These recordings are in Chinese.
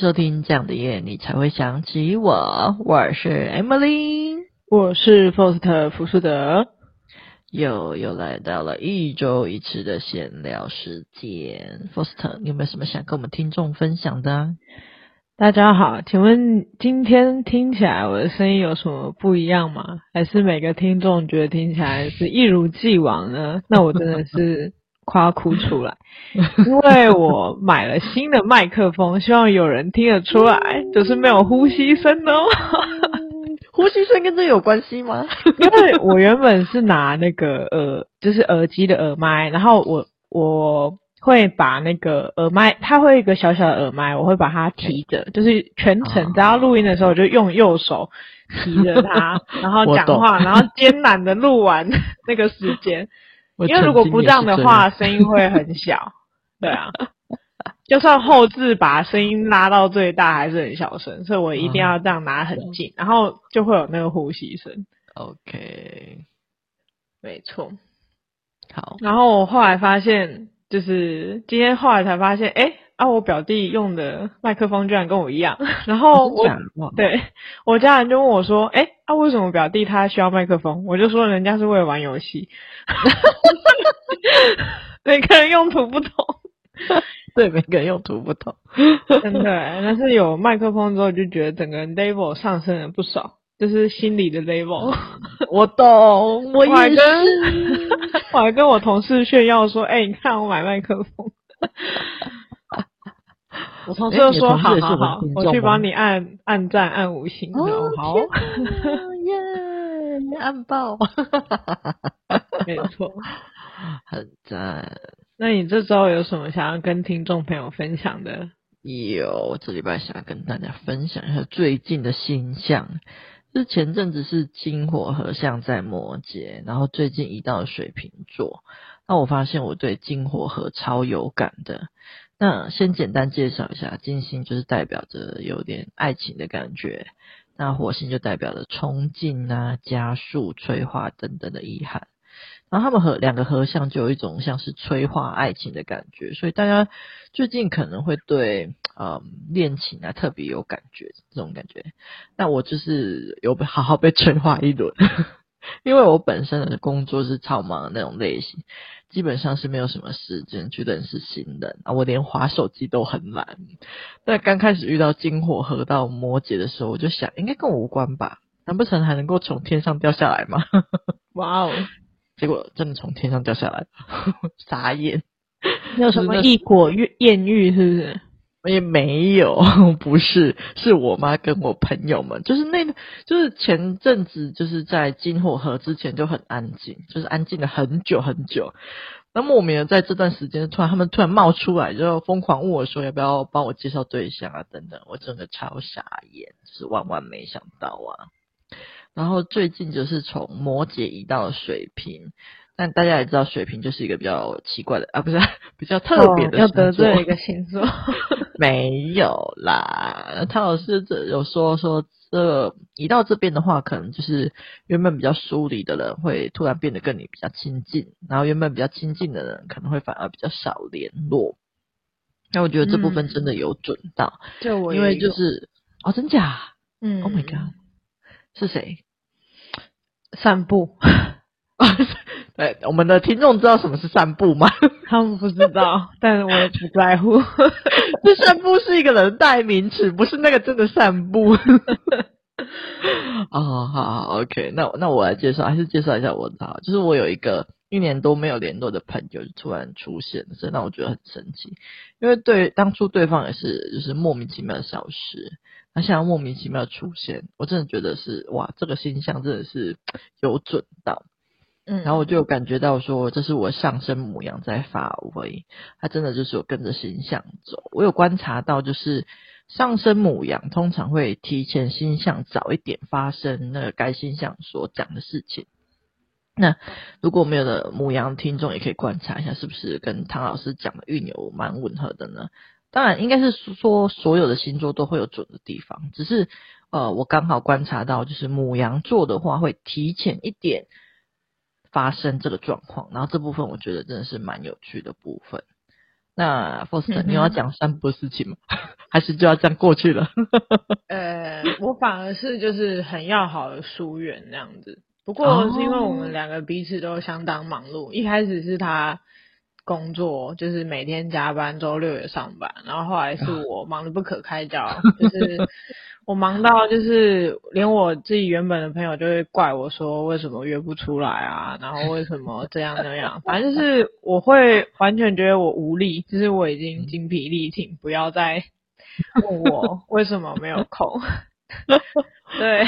收听这样的夜，你才会想起我。我是 Emily，我是 Faust 福士德，又又来到了一周一次的闲聊时间。Faust，你有没有什么想跟我们听众分享的？大家好，请问今天听起来我的声音有什么不一样吗？还是每个听众觉得听起来是一如既往呢？那我真的是。夸哭出来，因为我买了新的麦克风，希望有人听得出来，就是没有呼吸声哦。呼吸声跟这有关系吗？因为我原本是拿那个耳，就是耳机的耳麦，然后我我会把那个耳麦，它会一个小小的耳麦，我会把它提着，就是全程只要录音的时候，我就用右手提着它，然后讲话，然后艰难的录完那个时间。因为如果不这样的话，声音会很小。对啊，就算后置把声音拉到最大，还是很小声，所以我一定要这样拿很近，然后就会有那个呼吸声。OK，没错。好，然后我后来发现，就是今天后来才发现，诶啊，我表弟用的麦克风居然跟我一样，然后我对我家人就问我说，诶啊，为什么表弟他需要麦克风？我就说人家是为了玩游戏。每个人用途不同，对，每个人用途不同，真的。但是有麦克风之后，就觉得整个人 level 上升了不少，就是心理的 level。我懂，我也是。我还跟我同事炫耀说：“哎、欸，你看我买麦克风。” 我同事就说：“好好好，我去帮你按按赞按五星。哦”好。按爆，没错，很赞。那你这周有什么想要跟听众朋友分享的？有，我这礼拜想要跟大家分享一下最近的星象。就是前阵子是金火合相在摩羯，然后最近移到水瓶座。那我发现我对金火合超有感的。那先简单介绍一下，金星就是代表着有点爱情的感觉。那火星就代表了冲劲啊、加速、催化等等的意涵，然后他们合两个合相就有一种像是催化爱情的感觉，所以大家最近可能会对嗯恋情啊特别有感觉这种感觉。那我就是有被好好被催化一轮。因为我本身的工作是超忙的那种类型，基本上是没有什么时间去认识新人啊，我连滑手机都很懒。在刚开始遇到金火合到摩羯的时候，我就想应该跟我无关吧？难不成还能够从天上掉下来吗？哇哦！结果真的从天上掉下来，傻眼。有什么异果艳遇是不是？也没有，不是，是我妈跟我朋友们，就是那个，就是前阵子就是在金火合之前就很安静，就是安静了很久很久。那莫名的在这段时间，突然他们突然冒出来，就疯狂问我说要不要帮我介绍对象啊等等，我真的超傻眼，是万万没想到啊。然后最近就是从摩羯移到了水瓶。但大家也知道，水瓶就是一个比较奇怪的啊，不是 比较特别的星座。要得罪一个星座？没有啦，他老师这有说说，这个一到这边的话，可能就是原本比较疏离的人会突然变得跟你比较亲近，然后原本比较亲近的人可能会反而比较少联络。那我觉得这部分真的有准到，就、嗯、我因为就是哦，真假？嗯，Oh my god，是谁？散步。对，我们的听众知道什么是散步吗？他们不知道，但是我也不在乎。这散步是一个人代名词，不是那个真的散步。哦，好好，OK，那那我来介绍，还是介绍一下我的，就是我有一个一年多没有联络的朋友，就突然出现，所以让我觉得很神奇。因为对当初对方也是就是莫名其妙的消失，那现在莫名其妙的出现，我真的觉得是哇，这个星象真的是有准到。嗯，然后我就有感觉到说，这是我上升母羊在发威，它真的就是有跟着星象走。我有观察到，就是上升母羊通常会提前星象早一点发生那个该星象所讲的事情。那如果没有的母羊听众，也可以观察一下，是不是跟唐老师讲的运有蛮吻合的呢？当然，应该是说所有的星座都会有准的地方，只是呃，我刚好观察到，就是母羊座的话会提前一点。发生这个状况，然后这部分我觉得真的是蛮有趣的部分。那 Foster，你有要讲散步的事情吗？还是就要这样过去了？呃，我反而是就是很要好的疏远那样子。不过是因为我们两个彼此都相当忙碌，一开始是他工作就是每天加班，周六也上班，然后后来是我忙得不可开交，就是。我忙到就是连我自己原本的朋友就会怪我说，为什么约不出来啊，然后为什么这样那样，反正就是我会完全觉得我无力，就是我已经精疲力尽，不要再 问我为什么没有空。对，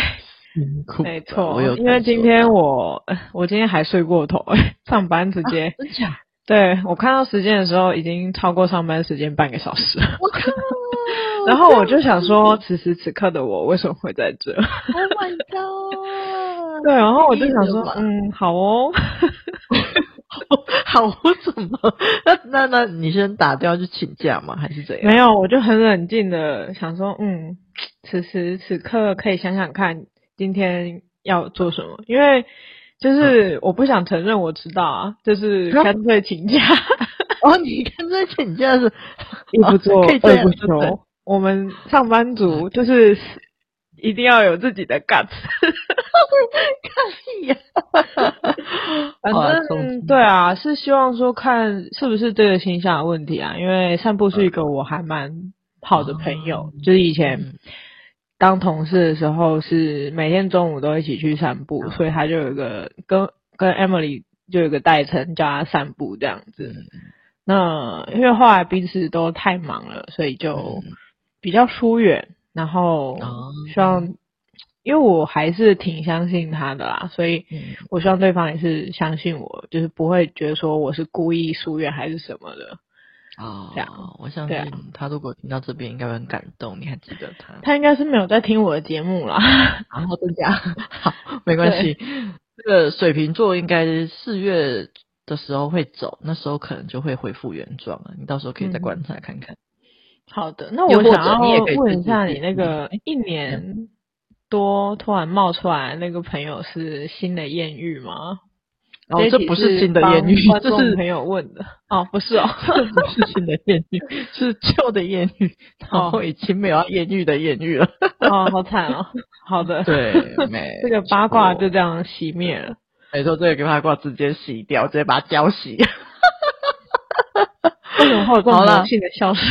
没错，因为今天我我今天还睡过头，上班直接，啊、对，我看到时间的时候已经超过上班时间半个小时。了！然后我就想说，此时此刻的我为什么会在这？Oh my god！对，然后我就想说，嗯，好哦，好，我怎么？那那那你先打掉去请假吗？还是怎样？没有，我就很冷静的想说，嗯，此时此刻可以想想看，今天要做什么？因为就是我不想承认我知道啊，就是干脆请假。哦，你干脆请假是 一不做二不休。我们上班族就是一定要有自己的 guts，看戏呀。反正对啊，是希望说看是不是这个形象的问题啊。因为散步是一个我还蛮好的朋友，就是以前当同事的时候是每天中午都一起去散步，所以他就有一个跟跟 Emily 就有一个代称叫他散步这样子。那因为后来彼此都太忙了，所以就。比较疏远，然后希望，嗯、因为我还是挺相信他的啦，所以我希望对方也是相信我，就是不会觉得说我是故意疏远还是什么的。哦，这样，我相信他如果听到这边应该会很感动。你还记得他？他应该是没有在听我的节目啦。然后这样，好，没关系。这个水瓶座应该四月的时候会走，那时候可能就会恢复原状了。你到时候可以再观察看看。嗯好的，那我想要问一下你那个一年多突然冒出来那个朋友是新的艳遇吗？哦，这不是新的艳遇，这是朋友问的。哦，不是哦，这不是新的艳遇，是旧的艳遇，然后已经没有艳遇的艳遇了。哦，好 惨哦。好的，对，没这个八卦就这样熄灭了。没错，这个八卦直接洗掉，直接把它浇洗。为什么会有这种魔性的笑声？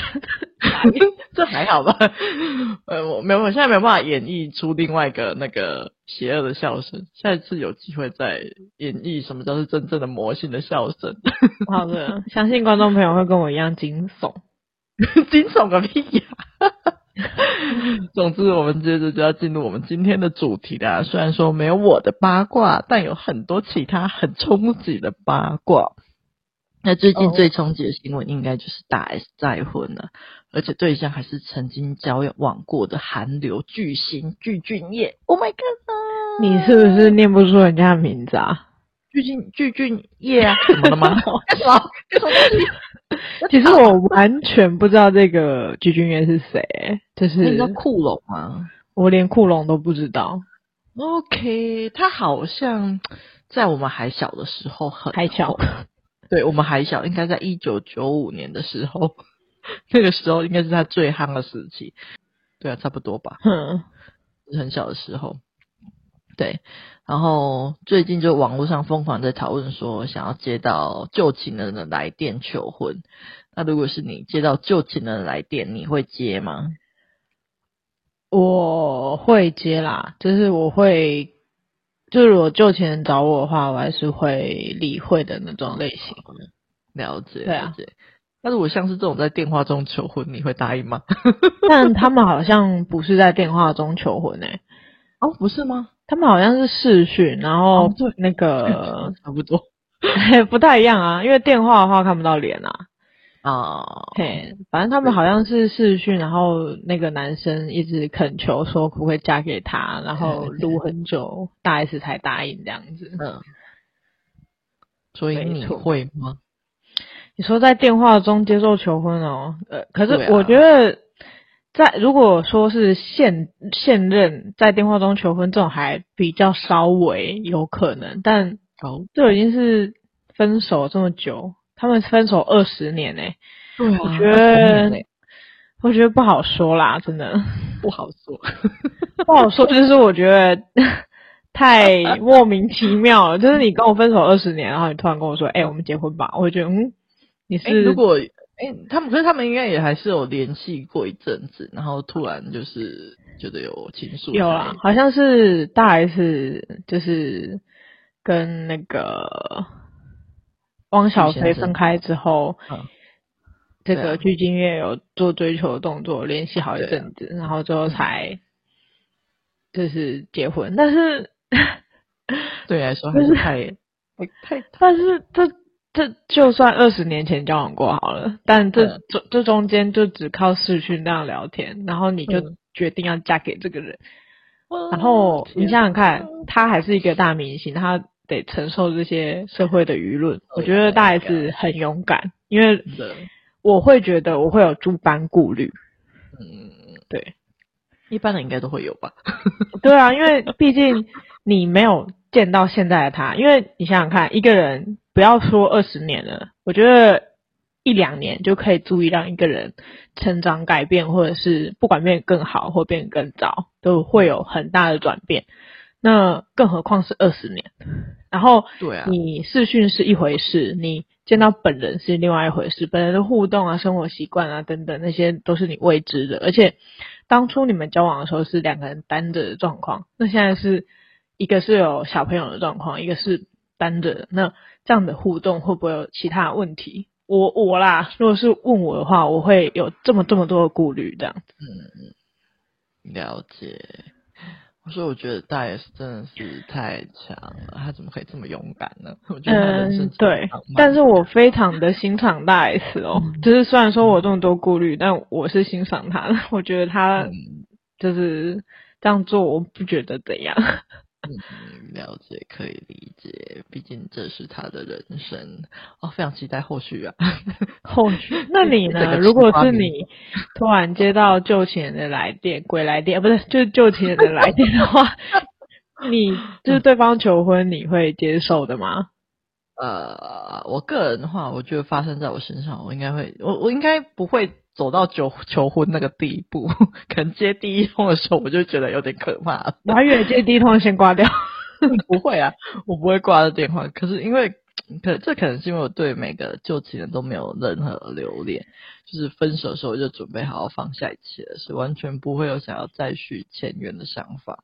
这还好吧？呃，我没有，我现在没有办法演绎出另外一个那个邪恶的笑声。下一次有机会再演绎什么叫做真正的魔性的笑声。好的，相信观众朋友会跟我一样惊悚。惊悚个屁呀！总之，我们接着就要进入我们今天的主题啦。虽然说没有我的八卦，但有很多其他很冲击的八卦。那最近最冲击的新闻应该就是大 S 再婚了，而且对象还是曾经交往过的韩流巨星具俊晔。Oh my god！你是不是念不出人家的名字啊？具俊具俊晔啊？怎么了吗？干 什么？干 什么？其实我完全不知道这个具俊晔是谁，就是你知道酷龙吗？我连库龙都不知道。OK，他好像在我们还小的时候很还小。对，我们还小，应该在一九九五年的时候，那个时候应该是他最夯的时期。对啊，差不多吧。嗯，很小的时候。对，然后最近就网络上疯狂在讨论说，想要接到旧情人的来电求婚。那如果是你接到旧情人的来电，你会接吗？我会接啦，就是我会。就是如果旧情人找我的话，我还是会理会的那种类型。了解，了解。但是我像是这种在电话中求婚，你会答应吗？但他们好像不是在电话中求婚诶、欸。哦，不是吗？他们好像是视讯，然后那个、哦、差不多，不太一样啊。因为电话的话看不到脸啊。哦，嘿，反正他们好像是试训，然后那个男生一直恳求说可不可以嫁给他，然后录很久，大 S 才答应这样子。嗯，所以你会吗？你说在电话中接受求婚哦？呃，可是我觉得在如果说是现现任在电话中求婚这种还比较稍微有可能，但哦，这已经是分手这么久。他们分手二十年呢、欸，对啊，我觉得我觉得不好说啦，真的不好说，不好说。就是我觉得太莫名其妙了。就是你跟我分手二十年，然后你突然跟我说：“哎、欸，我们结婚吧。”我会觉得，嗯，你是、欸、如果哎、欸，他们可是他们应该也还是有联系过一阵子，然后突然就是觉得有情愫。有啊，好像是大 S 就是跟那个汪小菲分开之后。这个鞠婧祎有做追求的动作，联系好一阵子，然后最后才就是结婚。但是 对来说还是太太，但是这这就算二十年前交往过好了，但这这这中间就只靠视讯那样聊天，然后你就决定要嫁给这个人，然后你想想看，他还是一个大明星，他得承受这些社会的舆论。我觉得大 S 很勇敢，因为。我会觉得我会有诸般顾虑，嗯，对，一般的应该都会有吧？对啊，因为毕竟你没有见到现在的他，因为你想想看，一个人不要说二十年了，我觉得一两年就可以足以让一个人成长改变，或者是不管变得更好或变得更糟，都会有很大的转变。那更何况是二十年，然后对啊，你视讯是一回事，你。见到本人是另外一回事，本人的互动啊、生活习惯啊等等，那些都是你未知的。而且当初你们交往的时候是两个人单着的状况，那现在是一个是有小朋友的状况，一个是单着的。那这样的互动会不会有其他问题？我我啦，如果是问我的话，我会有这么这么多的顾虑，这样子。嗯，了解。所以我觉得大 S 真的是太强了，他怎么可以这么勇敢呢？我觉得他人生嗯，对，但是我非常的欣赏大 S 哦，嗯、就是虽然说我这么多顾虑，但我是欣赏他的。我觉得他就是这样做，我不觉得怎样。嗯，了解，可以理解，毕竟这是他的人生哦，非常期待后续啊。后续？那你呢？如果是你突然接到旧情人的来电，鬼来电，不是，就是旧情人的来电的话，你就是对方求婚，你会接受的吗？呃，我个人的话，我觉得发生在我身上，我应该会，我我应该不会。走到求求婚那个地步，可能接第一通的时候我就觉得有点可怕了。我还以为接第一通先挂掉，不会啊，我不会挂的电话。可是因为可这可能是因为我对每个旧情人都没有任何留恋，就是分手的时候我就准备好好放下一切了，是完全不会有想要再续前缘的想法。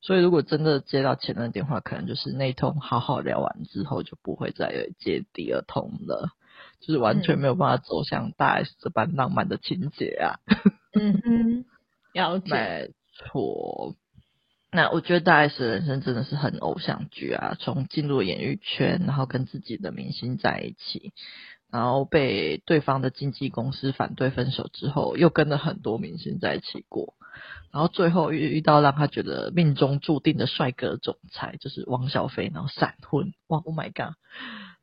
所以如果真的接到前任的电话，可能就是那一通好好聊完之后就不会再接第二通了。就是完全没有办法走向大 S 这般浪漫的情节啊！嗯哼，了解。没错。那我觉得大 S 的人生真的是很偶像剧啊！从进入演艺圈，然后跟自己的明星在一起，然后被对方的经纪公司反对分手之后，又跟了很多明星在一起过，然后最后遇遇到让他觉得命中注定的帅哥总裁，就是汪小菲，然后闪婚。哇，Oh my god！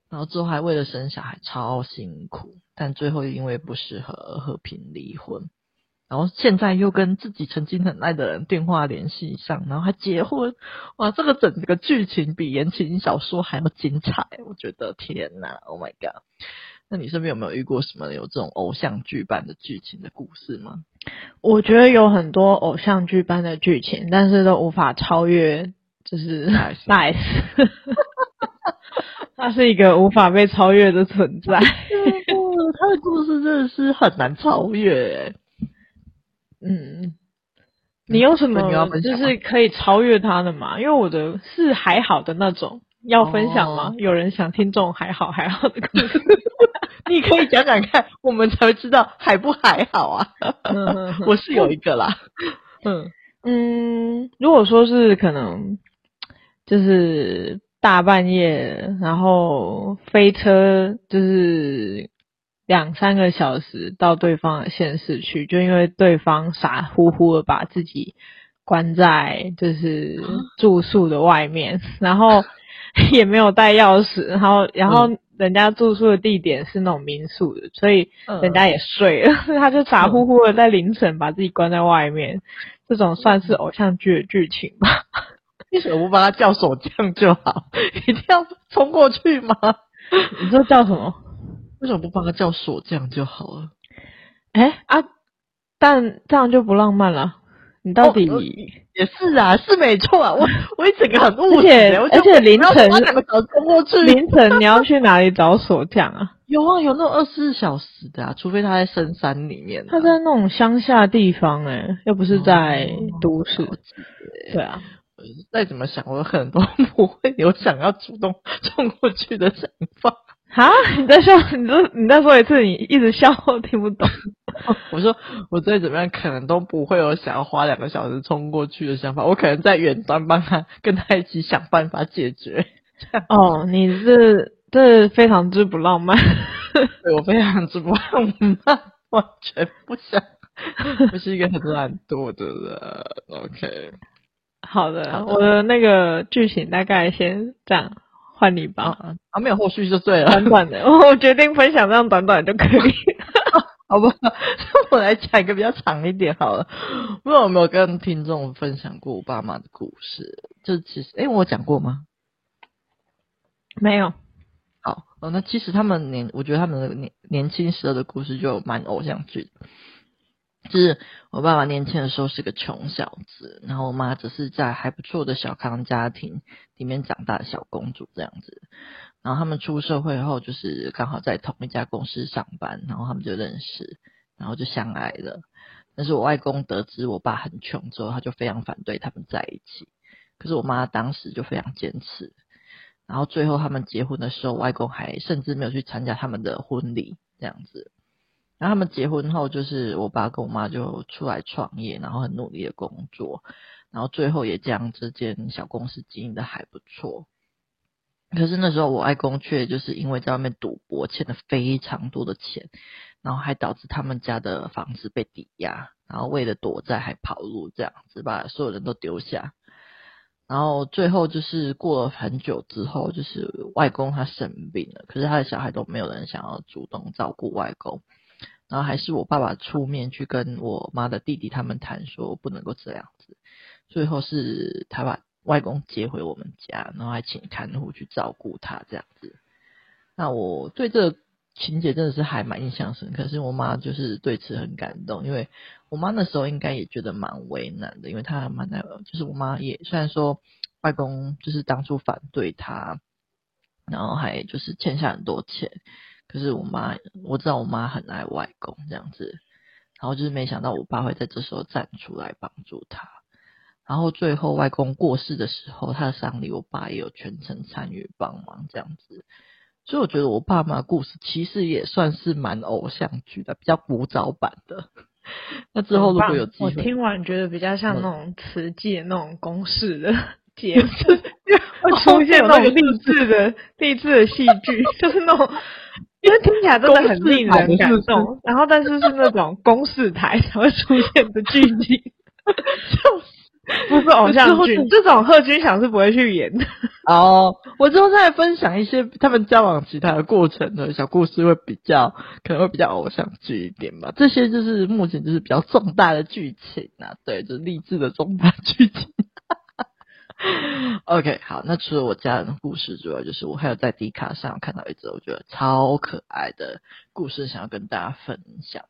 然后之后还为了生小孩超辛苦，但最后因为不适合而和平离婚。然后现在又跟自己曾经很爱的人电话联系上，然后还结婚。哇，这个整个剧情比言情小说还要精彩，我觉得天呐，Oh my god！那你身边有没有遇过什么有这种偶像剧般的剧情的故事吗？我觉得有很多偶像剧般的剧情，但是都无法超越，就是大 他是一个无法被超越的存在，他的故事真的是很难超越。嗯，你有什么就是可以超越他的吗？因为我的是还好的那种，要分享吗？哦、有人想听这种还好还好的故事，你可以讲讲看，我们才会知道还不还好啊。嗯、我是有一个啦，嗯嗯，如果说是可能，就是。大半夜，然后飞车就是两三个小时到对方的县市去，就因为对方傻乎乎的把自己关在就是住宿的外面，然后也没有带钥匙，然后然后人家住宿的地点是那种民宿的，所以人家也睡了，他就傻乎乎的在凌晨把自己关在外面，这种算是偶像剧的剧情吧。为什么不帮他叫锁匠就好？一定要冲过去吗？你说叫什么？为什么不帮他叫锁匠就好了？哎啊，但这样就不浪漫了。你到底、哦、也是啊，是没错啊。我 我一整个很误解，而且凌晨两个小时冲过去，凌晨你要去哪里找锁匠啊？有啊，有那种二十四小时的啊，除非他在深山里面。他在那种乡下地方哎、欸，又不是在都市。哦、对啊，再怎么想，我可能都不会有想要主动 冲过去的想法。啊！你在笑？你说你再说一次，你一直笑，我听不懂。我说我再怎么样，可能都不会有想要花两个小时冲过去的想法。我可能在远端帮他跟他一起想办法解决。哦，你是这非常之不浪漫。对，我非常之不浪漫，完全不想。我是一个很懒惰的人。OK，好的，好的，我的那个剧情大概先这样。换你吧啊，啊，没有后续就对了。短短的，我决定分享这样短短就可以，好吧？我来讲一个比较长一点好了。不知道有没有跟听众分享过我爸妈的故事？就其实，哎、欸，我讲过吗？没有。好，哦，那其实他们年，我觉得他们的年年轻时候的故事就蛮偶像剧的。就是我爸爸年轻的时候是个穷小子，然后我妈只是在还不错的小康家庭里面长大的小公主这样子。然后他们出社会后，就是刚好在同一家公司上班，然后他们就认识，然后就相爱了。但是我外公得知我爸很穷之后，他就非常反对他们在一起。可是我妈当时就非常坚持，然后最后他们结婚的时候，外公还甚至没有去参加他们的婚礼这样子。然后他们结婚后，就是我爸跟我妈就出来创业，然后很努力的工作，然后最后也将这间小公司经营的还不错。可是那时候我外公却就是因为在外面赌博，欠了非常多的钱，然后还导致他们家的房子被抵押，然后为了躲债还跑路，这样子把所有人都丢下。然后最后就是过了很久之后，就是外公他生病了，可是他的小孩都没有人想要主动照顾外公。然后还是我爸爸出面去跟我妈的弟弟他们谈，说不能够这样子。最后是他把外公接回我们家，然后还请看护去照顾他这样子。那我对这个情节真的是还蛮印象深刻，可是我妈就是对此很感动，因为我妈那时候应该也觉得蛮为难的，因为她还蛮难，就是我妈也虽然说外公就是当初反对她，然后还就是欠下很多钱。可是我妈，我知道我妈很爱外公这样子，然后就是没想到我爸会在这时候站出来帮助他，然后最后外公过世的时候，他的丧礼我爸也有全程参与帮忙这样子，所以我觉得我爸妈的故事其实也算是蛮偶像剧的，比较古早版的。那之后如果有机会，我听完觉得比较像那种慈济那种公式的 节目，会出现那种励志的励志的戏剧，就是那种。因为听起来真的很令人感动，然后但是是那种公示台才会出现的剧情，就是不是偶像剧，这种贺军翔是不会去演的。哦，我之后再分享一些他们交往其他的过程的小故事，会比较可能会比较偶像剧一点吧。这些就是目前就是比较重大的剧情啊，对，就是励志的重大剧情。OK，好，那除了我家人的故事之外，就是我还有在 D 卡上看到一则我觉得超可爱的故事，想要跟大家分享。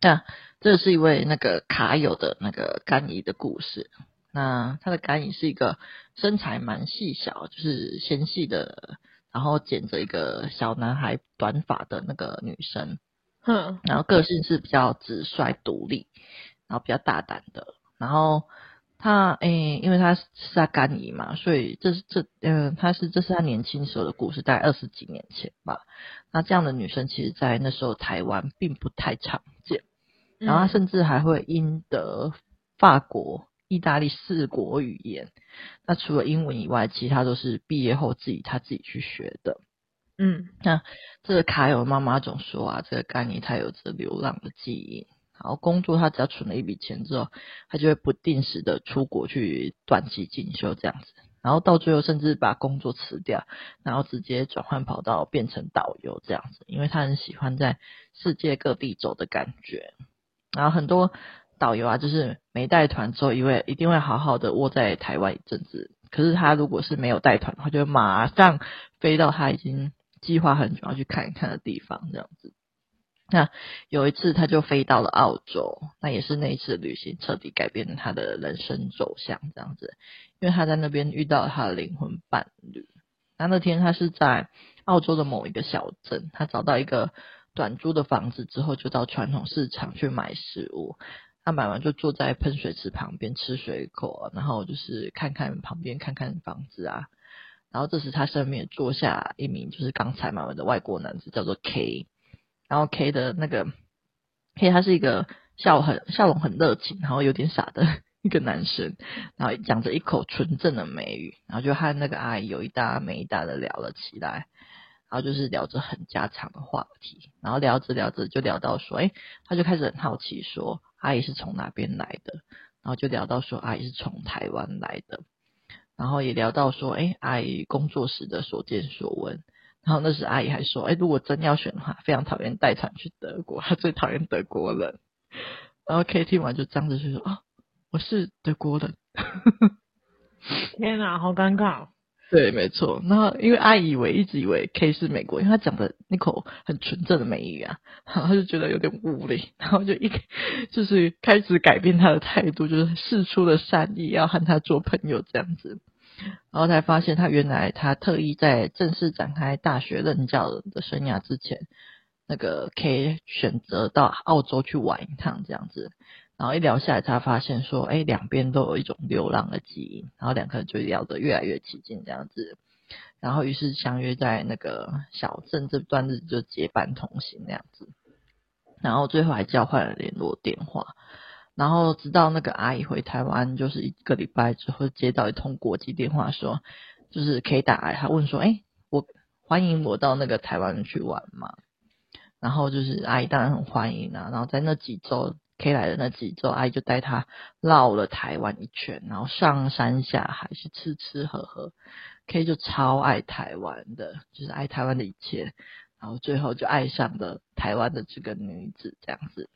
那这是一位那个卡友的那个干姨的故事。那他的干姨是一个身材蛮细小，就是纤细的，然后剪着一个小男孩短发的那个女生。嗯，然后个性是比较直率独立，然后比较大胆的，然后。他诶、欸，因为他是他干姨嘛，所以这是这嗯、呃，他是这是他年轻时候的故事，大概二十几年前吧。那这样的女生，其实，在那时候台湾并不太常见。然后她甚至还会英德法国、意大利四国语言。那除了英文以外，其他都是毕业后自己她自己去学的。嗯，那这个卡友妈妈总说啊，这个干姨她有着流浪的基因。然后工作，他只要存了一笔钱之后，他就会不定时的出国去短期进修这样子。然后到最后，甚至把工作辞掉，然后直接转换跑道变成导游这样子，因为他很喜欢在世界各地走的感觉。然后很多导游啊，就是没带团之后，因为一定会好好的窝在台湾一阵子。可是他如果是没有带团的话，就马上飞到他已经计划很久要去看一看的地方这样子。那有一次，他就飞到了澳洲，那也是那一次旅行彻底改变了他的人生走向，这样子，因为他在那边遇到了他的灵魂伴侣。那那天他是在澳洲的某一个小镇，他找到一个短租的房子之后，就到传统市场去买食物。他买完就坐在喷水池旁边吃水果，然后就是看看旁边，看看房子啊。然后这时他身边坐下一名就是刚才买完的外国男子，叫做 K。然后 K 的那个 K，他是一个笑很笑容很热情，然后有点傻的一个男生，然后讲着一口纯正的美语，然后就和那个阿姨有一搭没一搭的聊了起来，然后就是聊着很家常的话题，然后聊着聊着就聊到说，哎，他就开始很好奇说，阿姨是从哪边来的，然后就聊到说，阿姨是从台湾来的，然后也聊到说，哎，阿姨工作时的所见所闻。然后那时阿姨还说：“哎，如果真要选的话，非常讨厌带团去德国，她最讨厌德国人。”然后 K 听完就张着就说：“哦，我是德国人。”天哪，好尴尬。对，没错。然后因为阿姨以为一直以为 K 是美国，因为他讲的那口很纯正的美语啊，然后他就觉得有点无理，然后就一就是开始改变他的态度，就是释出了善意，要和他做朋友这样子。然后才发现，他原来他特意在正式展开大学任教的生涯之前，那个可以选择到澳洲去玩一趟这样子。然后一聊下来，他发现说，哎，两边都有一种流浪的基因。然后两个人就聊得越来越起劲这样子。然后于是相约在那个小镇这段日子就结伴同行那样子。然后最后还交换了联络电话。然后直到那个阿姨回台湾，就是一个礼拜之后接到一通国际电话说，就是可以打来，他问说，哎，我欢迎我到那个台湾去玩嘛？然后就是阿姨当然很欢迎啊。然后在那几周 K 来的那几周，阿姨就带他绕了台湾一圈，然后上山下海是吃吃喝喝。K 就超爱台湾的，就是爱台湾的一切，然后最后就爱上了台湾的这个女子，这样子。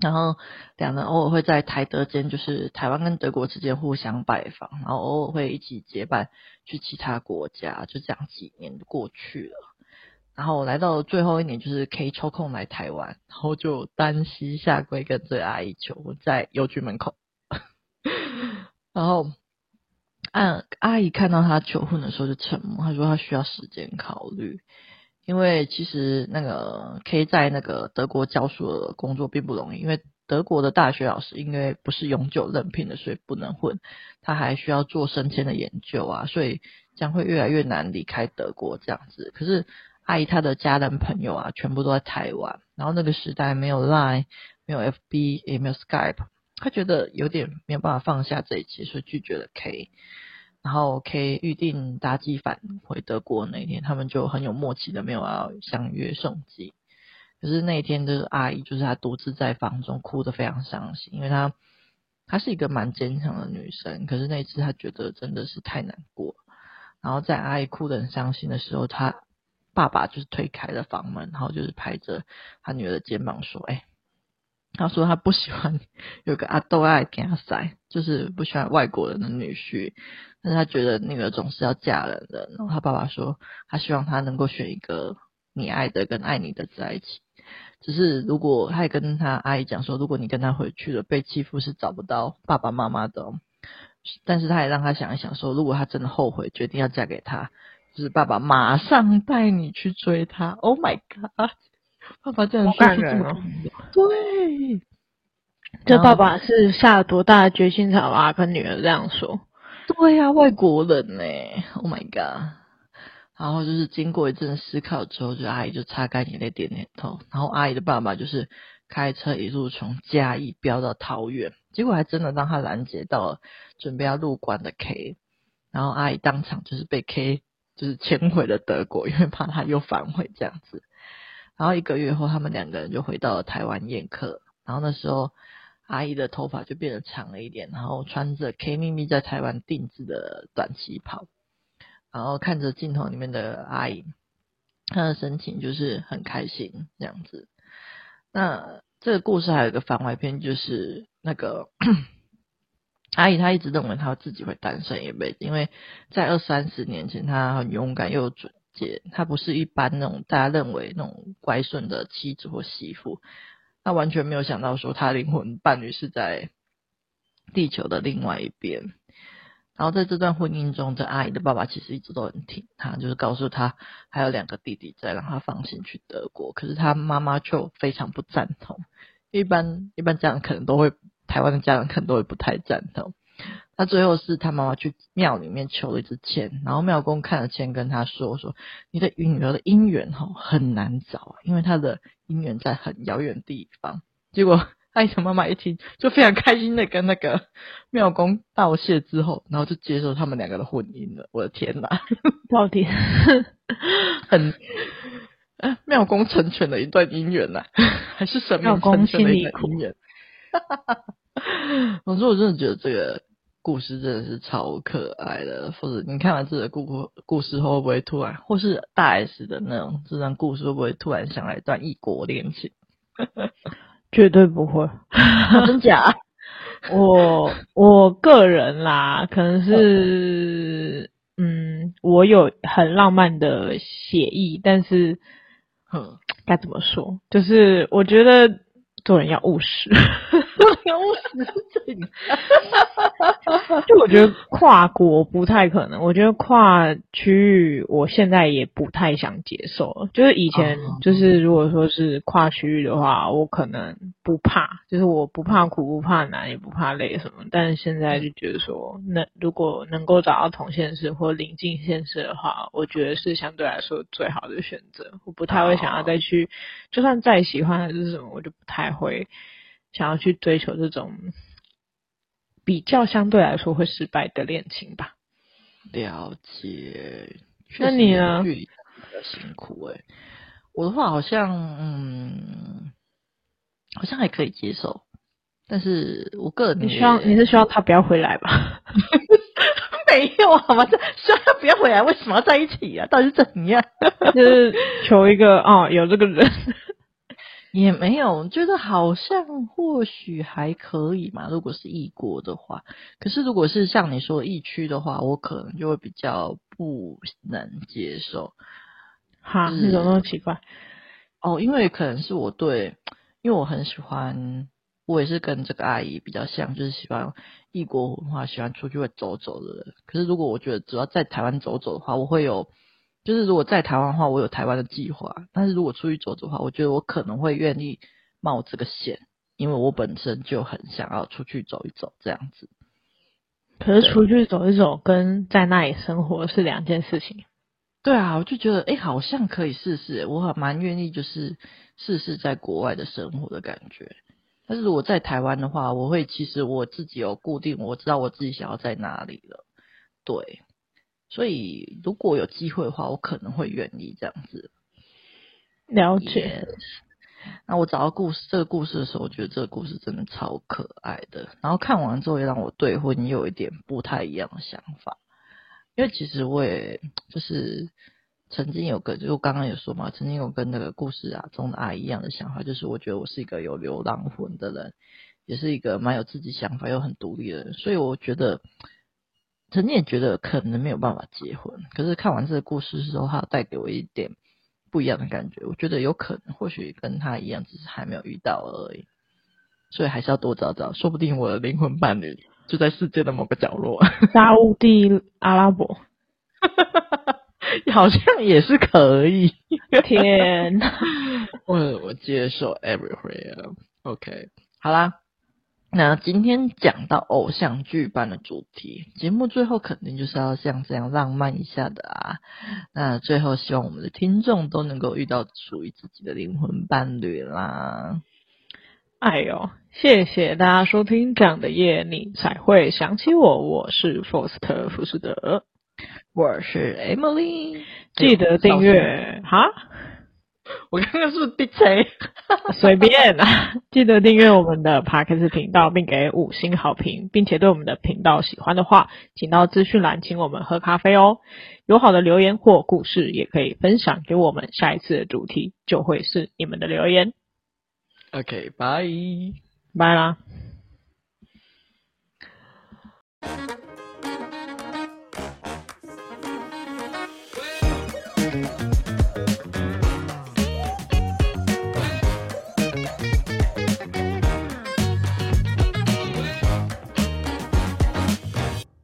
然后两人偶尔会在台德间，就是台湾跟德国之间互相拜访，然后偶尔会一起结伴去其他国家，就这样几年过去了。然后来到最后一年，就是可以抽空来台湾，然后就单膝下跪跟这阿姨求婚在邮局门口。然后，按阿姨看到他求婚的时候就沉默，他说他需要时间考虑。因为其实那个 K 在那个德国教书的工作并不容易，因为德国的大学老师因为不是永久任聘的，所以不能混，他还需要做升迁的研究啊，所以将会越来越难离开德国这样子。可是阿姨她的家人朋友啊，全部都在台湾，然后那个时代没有 Line，没有 FB，也没有 Skype，他觉得有点没有办法放下这一切，所以拒绝了 K。然后 K 预定搭机返回德国那一天，他们就很有默契的没有要相约送机。可是那一天的阿姨就是她独自在房中哭得非常伤心，因为她她是一个蛮坚强的女生，可是那一次她觉得真的是太难过。然后在阿姨哭得很伤心的时候，她爸爸就是推开了房门，然后就是拍着她女儿的肩膀说：“哎。”他说他不喜欢有个阿豆爱给他塞，就是不喜欢外国人的女婿，但是他觉得那个总是要嫁人的。然后他爸爸说，他希望他能够选一个你爱的跟爱你的在一起。只是如果他也跟他阿姨讲说，如果你跟他回去了，被欺负是找不到爸爸妈妈的哦。但是他也让他想一想说，如果他真的后悔决定要嫁给他，就是爸爸马上带你去追他。Oh my god！爸爸这样说是这么对，这爸爸是下了多大的决心才把跟女儿这样说？对呀、啊，外国人呢？Oh my god！然后就是经过一阵思考之后，就阿姨就擦干眼泪，点点头。然后阿姨的爸爸就是开车一路从嘉义飙到桃园，结果还真的让他拦截到了准备要入关的 K。然后阿姨当场就是被 K 就是牵回了德国，因为怕他又反悔这样子。然后一个月后，他们两个人就回到了台湾宴客。然后那时候，阿姨的头发就变得长了一点，然后穿着 K 秘密在台湾定制的短旗袍，然后看着镜头里面的阿姨，她的神情就是很开心这样子。那这个故事还有一个番外篇，就是那个 阿姨她一直认为她自己会单身一辈子，因为在二三十年前，她很勇敢又准。姐，她不是一般那种大家认为那种乖顺的妻子或媳妇，她完全没有想到说她灵魂伴侣是在地球的另外一边。然后在这段婚姻中，这阿姨的爸爸其实一直都很挺她，就是告诉她还有两个弟弟在，让她放心去德国。可是她妈妈就非常不赞同。一般一般家长可能都会，台湾的家长可能都会不太赞同。那最后是他妈妈去庙里面求了一支签，然后庙公看了签，跟他说：“说你的女儿的姻缘哈很难找，因为她的姻缘在很遥远地方。”结果阿姨的妈妈一听，就非常开心的跟那个 庙公道谢之后，然后就接受他们两个的婚姻了。我的天哪，到底 很庙公成全了一段姻缘呐，还是神明成全了一段姻缘？哈哈哈哈。总之，我真的觉得这个。故事真的是超可爱的，或者你看完这个故故事后，会不会突然，或是大 S 的那种这段故事，会不会突然想来一段异国恋情？绝对不会，真假？我我个人啦，可能是嗯，我有很浪漫的写意，但是，嗯，该怎么说？就是我觉得做人要务实。要务实是这样，就我觉得跨国不太可能，我觉得跨区域我现在也不太想接受。就是以前，就是如果说是跨区域的话，我可能不怕，就是我不怕苦，不怕难，也不怕累什么。但是现在就觉得说，那如果能够找到同县市或邻近县市的话，我觉得是相对来说最好的选择。我不太会想要再去，就算再喜欢还是什么，我就不太会。想要去追求这种比较相对来说会失败的恋情吧。了解。那你呢？比较辛苦哎、欸。我的话好像嗯，好像还可以接受，但是我个人你希望你是希望他不要回来吧？没有好吗？这希望他不要回来，为什么要在一起啊？到底是怎样？就是求一个哦，有这个人。也没有觉得好像或许还可以嘛，如果是异国的话。可是如果是像你说异区的话，我可能就会比较不能接受。哈，你怎么那么奇怪？哦，因为可能是我对，因为我很喜欢，我也是跟这个阿姨比较像，就是喜欢异国文化，喜欢出去会走走的人。可是如果我觉得只要在台湾走走的话，我会有。就是如果在台湾的话，我有台湾的计划；但是如果出去走走的话，我觉得我可能会愿意冒这个险，因为我本身就很想要出去走一走这样子。可是出去走一走跟在那里生活是两件事情。对啊，我就觉得哎、欸，好像可以试试，我还蛮愿意就是试试在国外的生活的感觉。但是如果在台湾的话，我会其实我自己有固定，我知道我自己想要在哪里了。对。所以，如果有机会的话，我可能会愿意这样子。了解。那我找到故事这个故事的时候，我觉得这个故事真的超可爱的。然后看完之后，也让我对婚姻有一点不太一样的想法。因为其实我也就是曾经有个，就刚刚有说嘛，曾经有跟那个故事啊中的阿姨一样的想法，就是我觉得我是一个有流浪魂的人，也是一个蛮有自己想法又很独立的人。所以我觉得。曾经也觉得可能没有办法结婚，可是看完这个故事之后，他带给我一点不一样的感觉。我觉得有可能，或许跟他一样，只是还没有遇到而已。所以还是要多找找，说不定我的灵魂伴侣就在世界的某个角落。沙乌地阿拉伯，好像也是可以。天哪，我我接受 everywhere。OK，好啦。那今天讲到偶像剧般的主题，节目最后肯定就是要像这样浪漫一下的啊！那最后希望我们的听众都能够遇到属于自己的灵魂伴侣啦！哎呦，谢谢大家收听这样的夜，你才会想起我。我是 Foster ·福斯德，我是 Emily，记得订阅哈。我刚刚是 DJ，随便啊。记得订阅我们的 Parkers 频道，并给五星好评，并且对我们的频道喜欢的话，请到资讯栏请我们喝咖啡哦。有好的留言或故事，也可以分享给我们。下一次的主题就会是你们的留言。OK，拜拜啦。